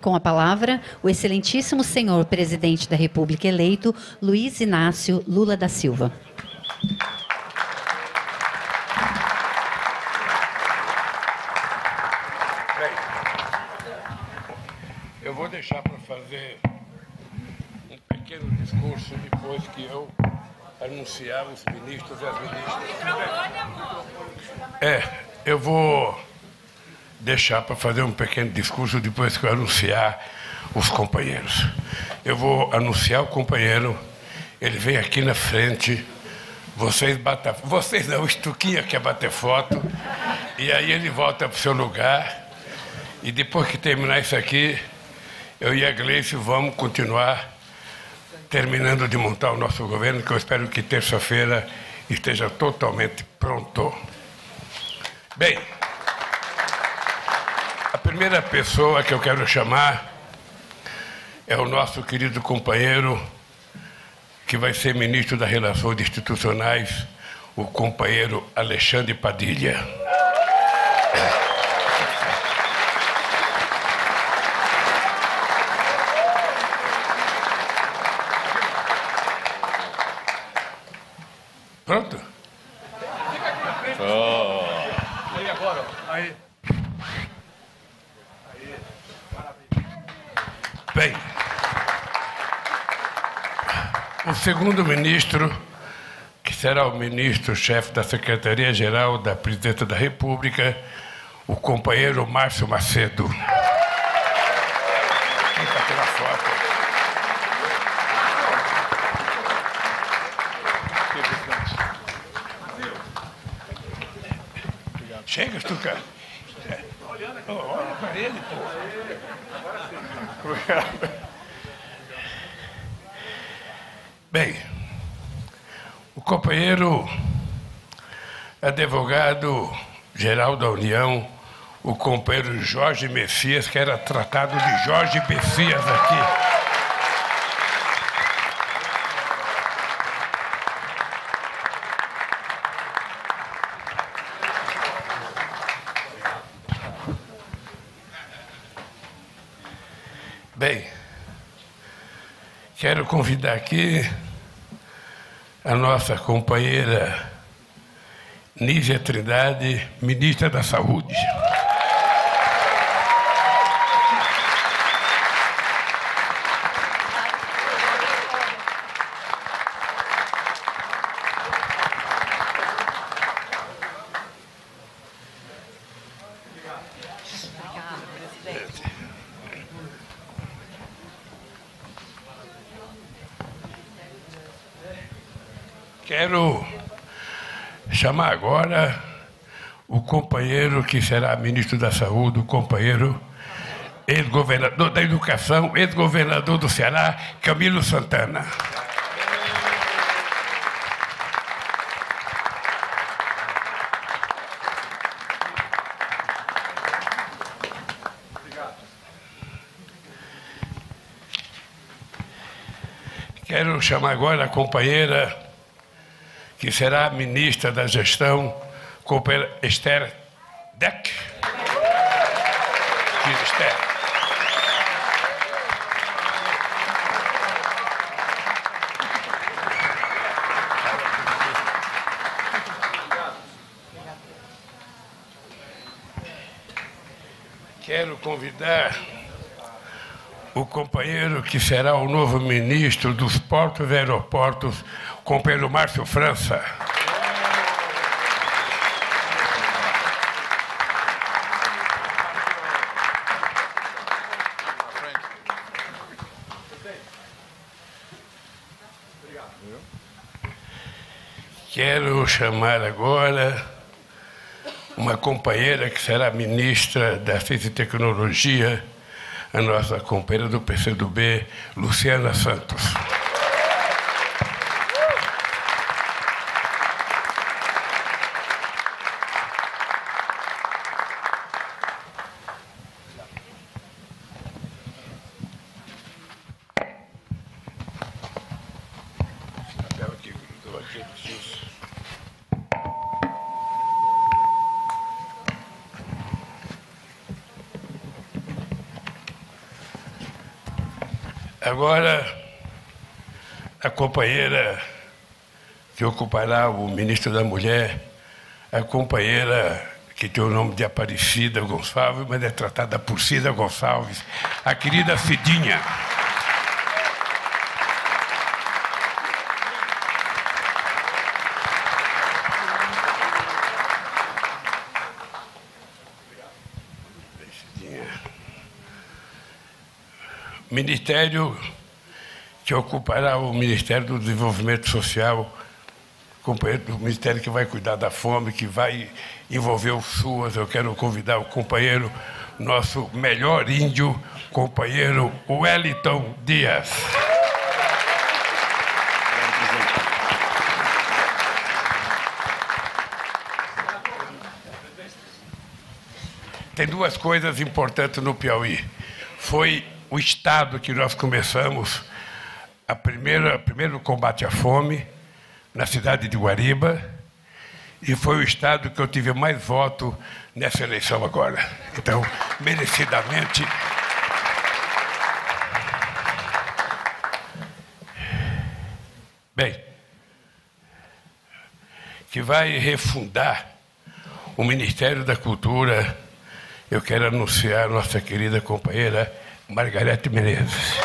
Com a palavra, o excelentíssimo senhor presidente da República eleito, Luiz Inácio Lula da Silva. Eu vou deixar para fazer um pequeno discurso depois que eu anunciar os ministros e as ministras. É, eu vou deixar para fazer um pequeno discurso depois que eu anunciar os companheiros. Eu vou anunciar o companheiro, ele vem aqui na frente, vocês batem, vocês não, o Estuquinha quer bater foto, e aí ele volta para o seu lugar, e depois que terminar isso aqui, eu e a Gleice vamos continuar terminando de montar o nosso governo, que eu espero que terça-feira esteja totalmente pronto. Bem, primeira pessoa que eu quero chamar é o nosso querido companheiro, que vai ser ministro das Relações Institucionais, o companheiro Alexandre Padilha. Pronto? Aí agora, ó. aí. Bem, o segundo ministro, que será o ministro-chefe da Secretaria-Geral da Presidência da República, o companheiro Márcio Macedo. Vem pra tirar foto. Chega, Stuka. Oh, olha para ele, pô. Bem, o companheiro advogado geral da União, o companheiro Jorge Messias, que era tratado de Jorge Messias aqui. Bem, quero convidar aqui a nossa companheira Nízia Trindade, ministra da Saúde. Quero chamar agora o companheiro que será ministro da Saúde, o companheiro ex-governador da Educação, ex-governador do Ceará, Camilo Santana. Quero chamar agora a companheira que será ministra da Gestão, Esther Deck. Esther. Quero convidar o companheiro que será o novo ministro dos Portos e Aeroportos, companheiro Márcio França. Quero chamar agora uma companheira que será ministra da Ciência e Tecnologia, a nossa companheira do PCdoB, Luciana Santos. Papel aqui, grudou aqui, preciso. Agora, a companheira que ocupará o ministro da Mulher, a companheira que tem o nome de Aparecida Gonçalves, mas é tratada por Cida Gonçalves, a querida Cidinha. Ministério que ocupará o Ministério do Desenvolvimento Social, companheiro do Ministério que vai cuidar da fome, que vai envolver o SUAS. Eu quero convidar o companheiro, nosso melhor índio, companheiro Wellington Dias. Tem duas coisas importantes no Piauí. Foi o estado que nós começamos a primeira, primeiro combate à fome na cidade de Guariba e foi o estado que eu tive mais voto nessa eleição agora. Então, merecidamente. Bem, que vai refundar o Ministério da Cultura, eu quero anunciar nossa querida companheira Margarete Menezes.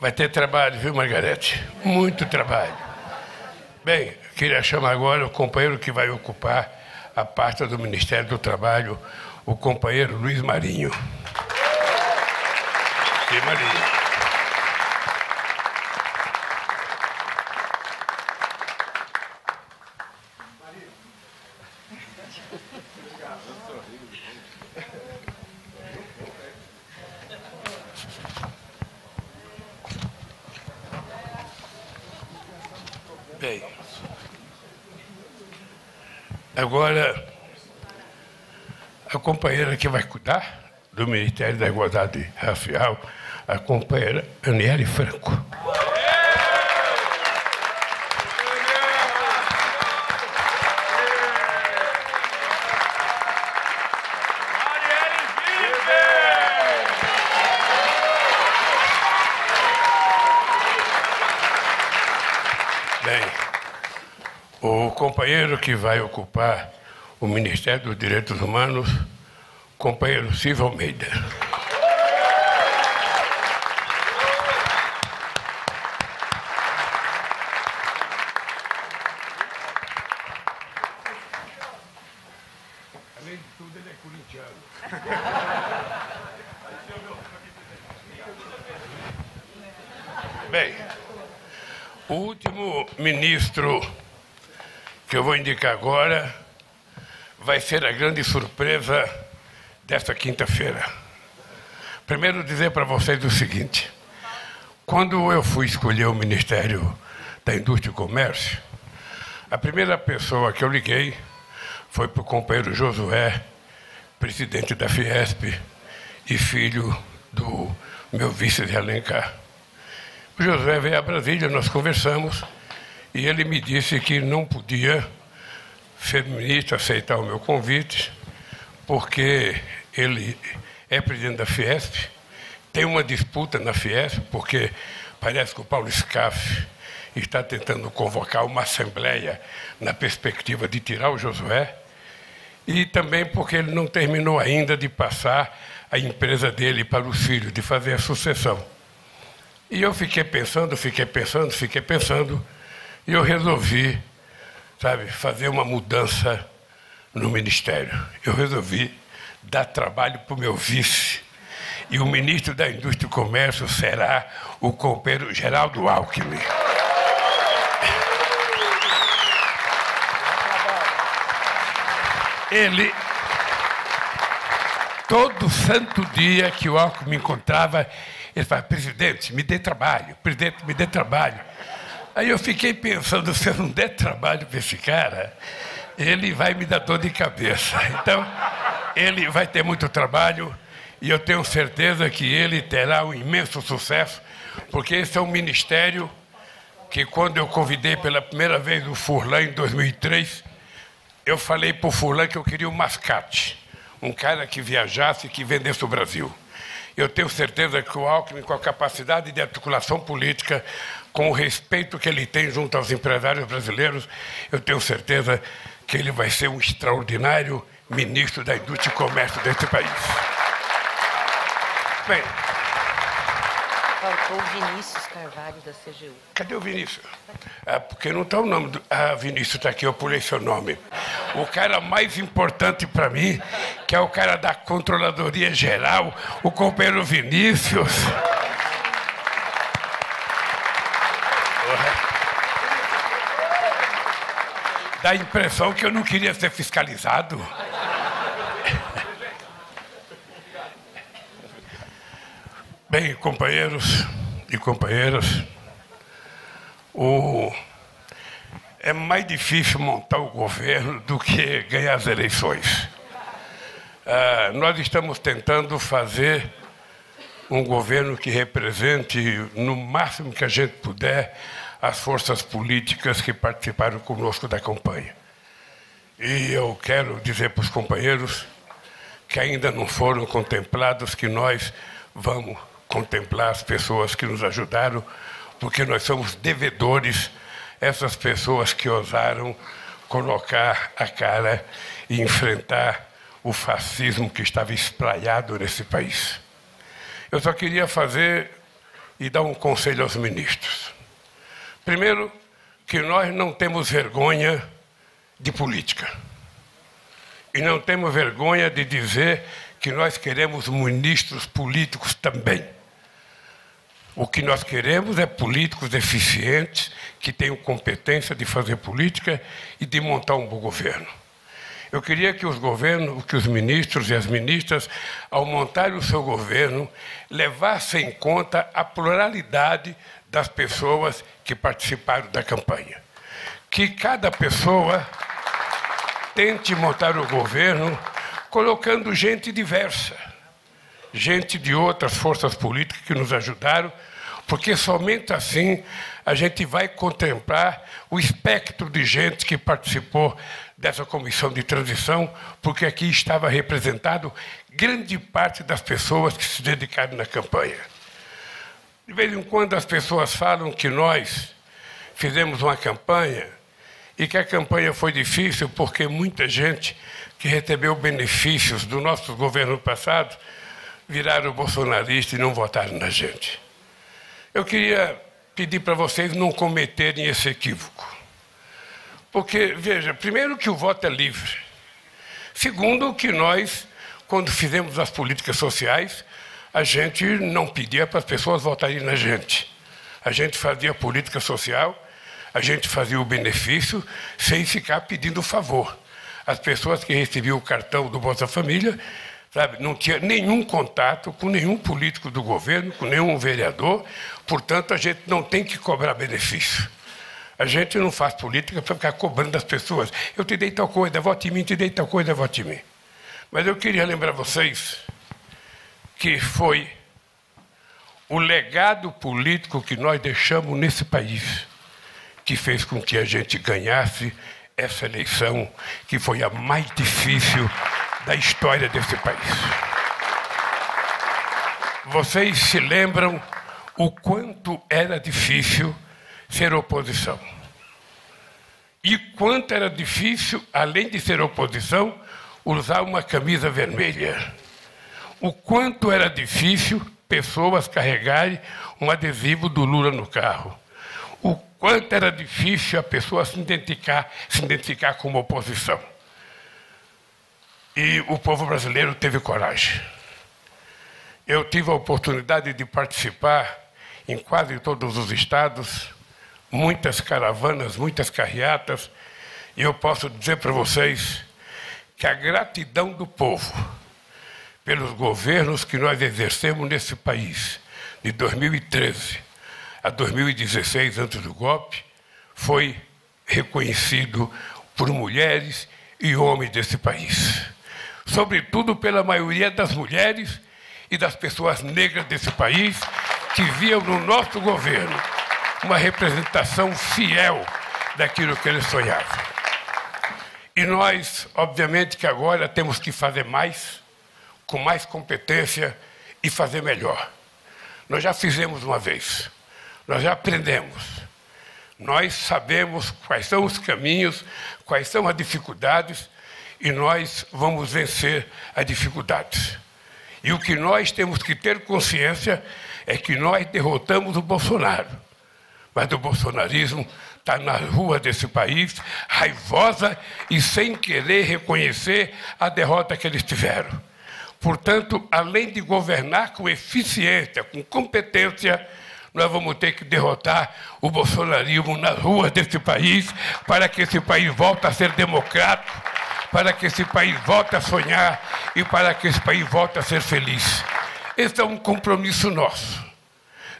Vai ter trabalho, viu, Margarete? Muito trabalho. Bem, queria chamar agora o companheiro que vai ocupar a pasta do Ministério do Trabalho, o companheiro Luiz Marinho. Luiz Marinho. Bem, agora a companheira que vai cuidar do Ministério da Igualdade Racial, a companheira Aniele Franco. Bem, o companheiro que vai ocupar o Ministério dos Direitos Humanos, companheiro Silvio Almeida. Além de tudo, ele é corintiano. Bem, o último ministro que eu vou indicar agora vai ser a grande surpresa desta quinta-feira. Primeiro, dizer para vocês o seguinte: quando eu fui escolher o Ministério da Indústria e Comércio, a primeira pessoa que eu liguei foi para o companheiro Josué, presidente da Fiesp e filho do meu vice de Alencar. O Josué veio a Brasília, nós conversamos, e ele me disse que não podia ser ministro, aceitar o meu convite, porque ele é presidente da Fiesp, tem uma disputa na Fiesp, porque parece que o Paulo Scaff está tentando convocar uma assembleia na perspectiva de tirar o Josué, e também porque ele não terminou ainda de passar a empresa dele para os filhos, de fazer a sucessão. E eu fiquei pensando, fiquei pensando, fiquei pensando, e eu resolvi, sabe, fazer uma mudança no ministério. Eu resolvi dar trabalho para o meu vice. E o ministro da Indústria e Comércio será o companheiro Geraldo Alckmin. Ele, todo santo dia que o Alckmin encontrava, ele falava, presidente, me dê trabalho, presidente, me dê trabalho. Aí eu fiquei pensando, se eu não der trabalho para esse cara, ele vai me dar dor de cabeça. Então, ele vai ter muito trabalho e eu tenho certeza que ele terá um imenso sucesso, porque esse é um ministério que, quando eu convidei pela primeira vez o Furlan em 2003, eu falei para o Furlan que eu queria um mascate, um cara que viajasse e que vendesse o Brasil. Eu tenho certeza que o Alckmin, com a capacidade de articulação política, com o respeito que ele tem junto aos empresários brasileiros, eu tenho certeza que ele vai ser um extraordinário ministro da Indústria e Comércio deste país. Bem. Faltou o Vinícius Carvalho da CGU. Cadê o Vinícius? Ah, porque não está o nome do. Ah, Vinícius está aqui, eu pulei seu nome. O cara mais importante para mim, que é o cara da Controladoria Geral, o companheiro Vinícius. Dá a impressão que eu não queria ser fiscalizado. Bem, companheiros e companheiras, o... é mais difícil montar o governo do que ganhar as eleições. Ah, nós estamos tentando fazer um governo que represente, no máximo que a gente puder, as forças políticas que participaram conosco da campanha. E eu quero dizer para os companheiros que ainda não foram contemplados que nós vamos contemplar as pessoas que nos ajudaram, porque nós somos devedores, essas pessoas que ousaram colocar a cara e enfrentar o fascismo que estava espraiado nesse país. Eu só queria fazer e dar um conselho aos ministros. Primeiro, que nós não temos vergonha de política. E não temos vergonha de dizer que nós queremos ministros políticos também. O que nós queremos é políticos eficientes, que tenham competência de fazer política e de montar um bom governo. Eu queria que os governos, que os ministros e as ministras, ao montarem o seu governo, levassem em conta a pluralidade das pessoas que participaram da campanha. Que cada pessoa tente montar o governo colocando gente diversa, gente de outras forças políticas que nos ajudaram porque somente assim a gente vai contemplar o espectro de gente que participou dessa comissão de transição, porque aqui estava representado grande parte das pessoas que se dedicaram na campanha. De vez em quando as pessoas falam que nós fizemos uma campanha e que a campanha foi difícil porque muita gente que recebeu benefícios do nosso governo passado viraram bolsonarista e não votaram na gente. Eu queria pedir para vocês não cometerem esse equívoco. Porque, veja, primeiro que o voto é livre. Segundo que nós, quando fizemos as políticas sociais, a gente não pedia para as pessoas votarem na gente. A gente fazia política social, a gente fazia o benefício sem ficar pedindo favor. As pessoas que recebiam o cartão do Bolsa Família sabe? Não tinha nenhum contato com nenhum político do governo, com nenhum vereador, portanto, a gente não tem que cobrar benefício. A gente não faz política para ficar cobrando das pessoas. Eu te dei tal coisa, vote em mim, te dei tal coisa, vote em mim. Mas eu queria lembrar vocês que foi o legado político que nós deixamos nesse país que fez com que a gente ganhasse essa eleição, que foi a mais difícil da história desse país. Vocês se lembram o quanto era difícil ser oposição. E quanto era difícil, além de ser oposição, usar uma camisa vermelha. O quanto era difícil pessoas carregarem um adesivo do Lula no carro. O quanto era difícil a pessoa se identificar, se identificar como oposição. E o povo brasileiro teve coragem. Eu tive a oportunidade de participar em quase todos os estados, muitas caravanas, muitas carreatas, e eu posso dizer para vocês que a gratidão do povo pelos governos que nós exercemos nesse país, de 2013 a 2016, antes do golpe, foi reconhecido por mulheres e homens desse país sobretudo pela maioria das mulheres e das pessoas negras desse país que viam no nosso governo uma representação fiel daquilo que eles sonhavam. E nós, obviamente, que agora temos que fazer mais, com mais competência e fazer melhor. Nós já fizemos uma vez, nós já aprendemos, nós sabemos quais são os caminhos, quais são as dificuldades e nós vamos vencer as dificuldades. E o que nós temos que ter consciência é que nós derrotamos o Bolsonaro. Mas o bolsonarismo está na rua desse país, raivosa e sem querer reconhecer a derrota que eles tiveram. Portanto, além de governar com eficiência, com competência, nós vamos ter que derrotar o bolsonarismo nas ruas desse país para que esse país volte a ser democrático, para que esse país volte a sonhar e para que esse país volte a ser feliz. Esse é um compromisso nosso,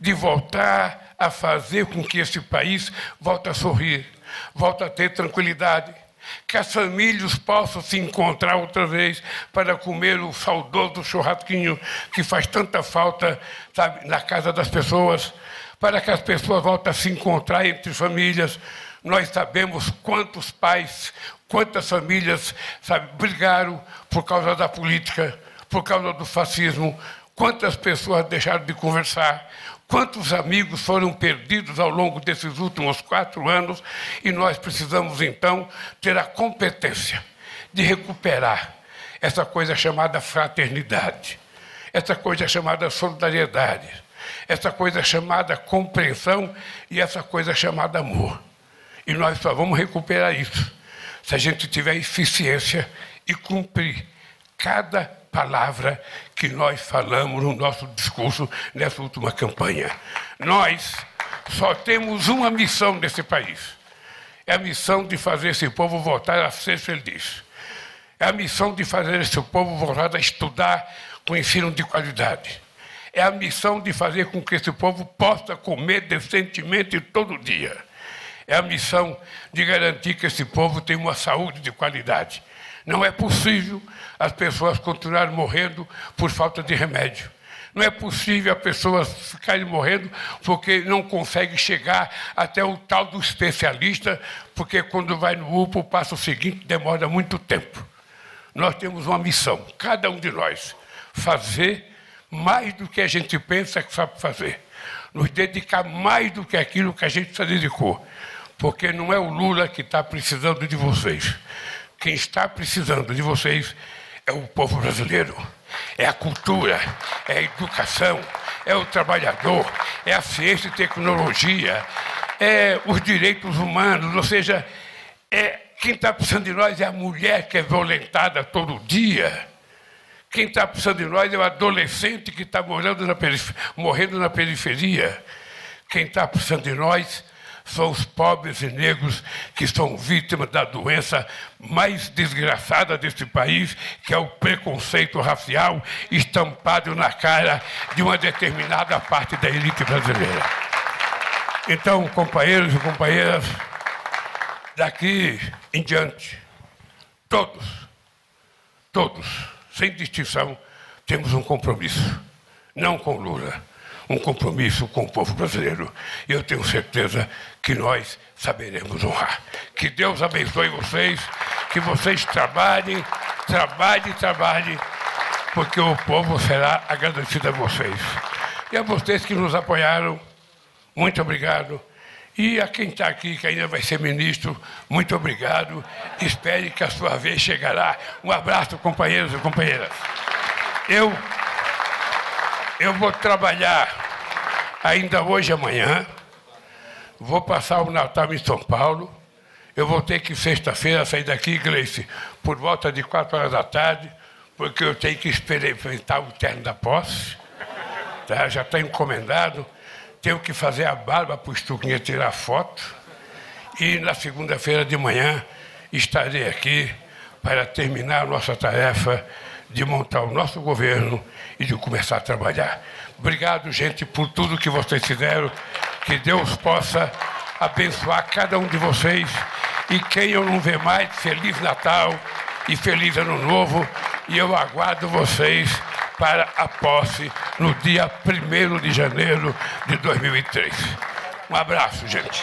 de voltar a fazer com que esse país volte a sorrir, volte a ter tranquilidade, que as famílias possam se encontrar outra vez para comer o saudoso churrasquinho que faz tanta falta sabe, na casa das pessoas, para que as pessoas voltem a se encontrar entre famílias. Nós sabemos quantos pais, quantas famílias sabe, brigaram por causa da política, por causa do fascismo, quantas pessoas deixaram de conversar, Quantos amigos foram perdidos ao longo desses últimos quatro anos? E nós precisamos, então, ter a competência de recuperar essa coisa chamada fraternidade, essa coisa chamada solidariedade, essa coisa chamada compreensão e essa coisa chamada amor. E nós só vamos recuperar isso se a gente tiver eficiência e cumprir cada palavra que nós falamos no nosso discurso nessa última campanha. Nós só temos uma missão nesse país. É a missão de fazer esse povo voltar a ser feliz. É a missão de fazer esse povo voltar a estudar com ensino de qualidade. É a missão de fazer com que esse povo possa comer decentemente todo dia. É a missão de garantir que esse povo tenha uma saúde de qualidade. Não é possível as pessoas continuarem morrendo por falta de remédio. Não é possível as pessoas ficarem morrendo porque não conseguem chegar até o tal do especialista, porque quando vai no UPA, o passo seguinte demora muito tempo. Nós temos uma missão, cada um de nós, fazer mais do que a gente pensa que sabe fazer. Nos dedicar mais do que aquilo que a gente se dedicou. Porque não é o Lula que está precisando de vocês. Quem está precisando de vocês é o povo brasileiro, é a cultura, é a educação, é o trabalhador, é a ciência e tecnologia, é os direitos humanos, ou seja, é, quem está precisando de nós é a mulher que é violentada todo dia. Quem está precisando de nós é o adolescente que está morando na morrendo na periferia. Quem está precisando de nós são os pobres e negros que são vítimas da doença mais desgraçada deste país, que é o preconceito racial estampado na cara de uma determinada parte da elite brasileira. Então, companheiros e companheiras, daqui em diante, todos, todos, sem distinção, temos um compromisso, não com Lula um compromisso com o povo brasileiro. Eu tenho certeza que nós saberemos honrar. Que Deus abençoe vocês, que vocês trabalhem, trabalhem, trabalhem, porque o povo será agradecido a vocês. E a vocês que nos apoiaram, muito obrigado. E a quem está aqui, que ainda vai ser ministro, muito obrigado. Espere que a sua vez chegará. Um abraço, companheiros e companheiras. Eu eu vou trabalhar ainda hoje e amanhã. Vou passar o Natal em São Paulo. Eu vou ter que, sexta-feira, sair daqui, Gleice, por volta de quatro horas da tarde, porque eu tenho que experimentar o terno da posse. Tá? Já está encomendado. Tenho que fazer a barba para o Estuquinha tirar foto. E na segunda-feira de manhã estarei aqui para terminar a nossa tarefa de montar o nosso governo e de começar a trabalhar. Obrigado, gente, por tudo que vocês fizeram. Que Deus possa abençoar cada um de vocês. E quem eu não ver mais, Feliz Natal e Feliz Ano Novo. E eu aguardo vocês para a posse no dia 1 de janeiro de 2003. Um abraço, gente.